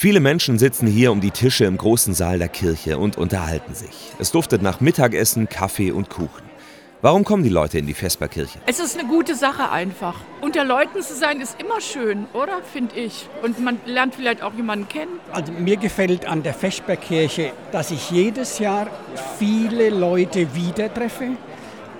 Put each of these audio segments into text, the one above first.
Viele Menschen sitzen hier um die Tische im großen Saal der Kirche und unterhalten sich. Es duftet nach Mittagessen, Kaffee und Kuchen. Warum kommen die Leute in die Vesperkirche? Es ist eine gute Sache einfach. Unter Leuten zu sein ist immer schön, oder? Finde ich. Und man lernt vielleicht auch jemanden kennen. Also mir gefällt an der Vesperkirche, dass ich jedes Jahr viele Leute wieder treffe,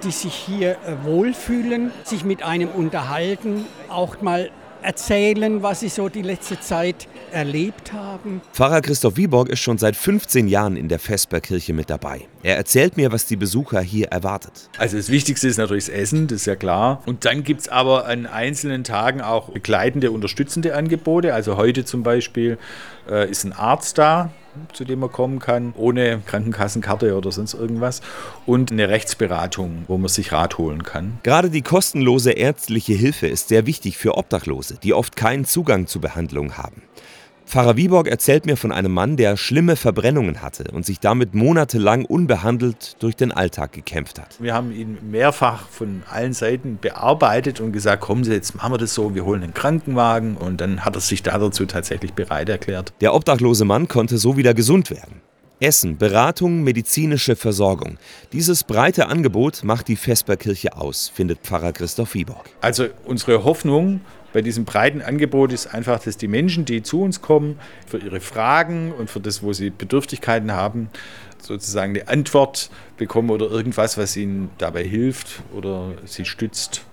die sich hier äh, wohlfühlen, sich mit einem unterhalten, auch mal erzählen, was sie so die letzte Zeit erlebt haben. Pfarrer Christoph Wieborg ist schon seit 15 Jahren in der Vesperkirche mit dabei. Er erzählt mir, was die Besucher hier erwartet. Also das Wichtigste ist natürlich das Essen, das ist ja klar. Und dann gibt es aber an einzelnen Tagen auch begleitende, unterstützende Angebote. Also heute zum Beispiel äh, ist ein Arzt da, zu dem man kommen kann, ohne Krankenkassenkarte oder sonst irgendwas. Und eine Rechtsberatung, wo man sich Rat holen kann. Gerade die kostenlose ärztliche Hilfe ist sehr wichtig für Obdachlose, die oft keinen Zugang zu Behandlung haben. Pfarrer Wieborg erzählt mir von einem Mann, der schlimme Verbrennungen hatte und sich damit monatelang unbehandelt durch den Alltag gekämpft hat. Wir haben ihn mehrfach von allen Seiten bearbeitet und gesagt, kommen Sie, jetzt machen wir das so, wir holen einen Krankenwagen und dann hat er sich dazu tatsächlich bereit erklärt. Der obdachlose Mann konnte so wieder gesund werden. Essen, Beratung, medizinische Versorgung. Dieses breite Angebot macht die Vesperkirche aus, findet Pfarrer Christoph Wieborg. Also unsere Hoffnung bei diesem breiten Angebot ist einfach, dass die Menschen, die zu uns kommen, für ihre Fragen und für das, wo sie Bedürftigkeiten haben, sozusagen eine Antwort bekommen oder irgendwas, was ihnen dabei hilft oder sie stützt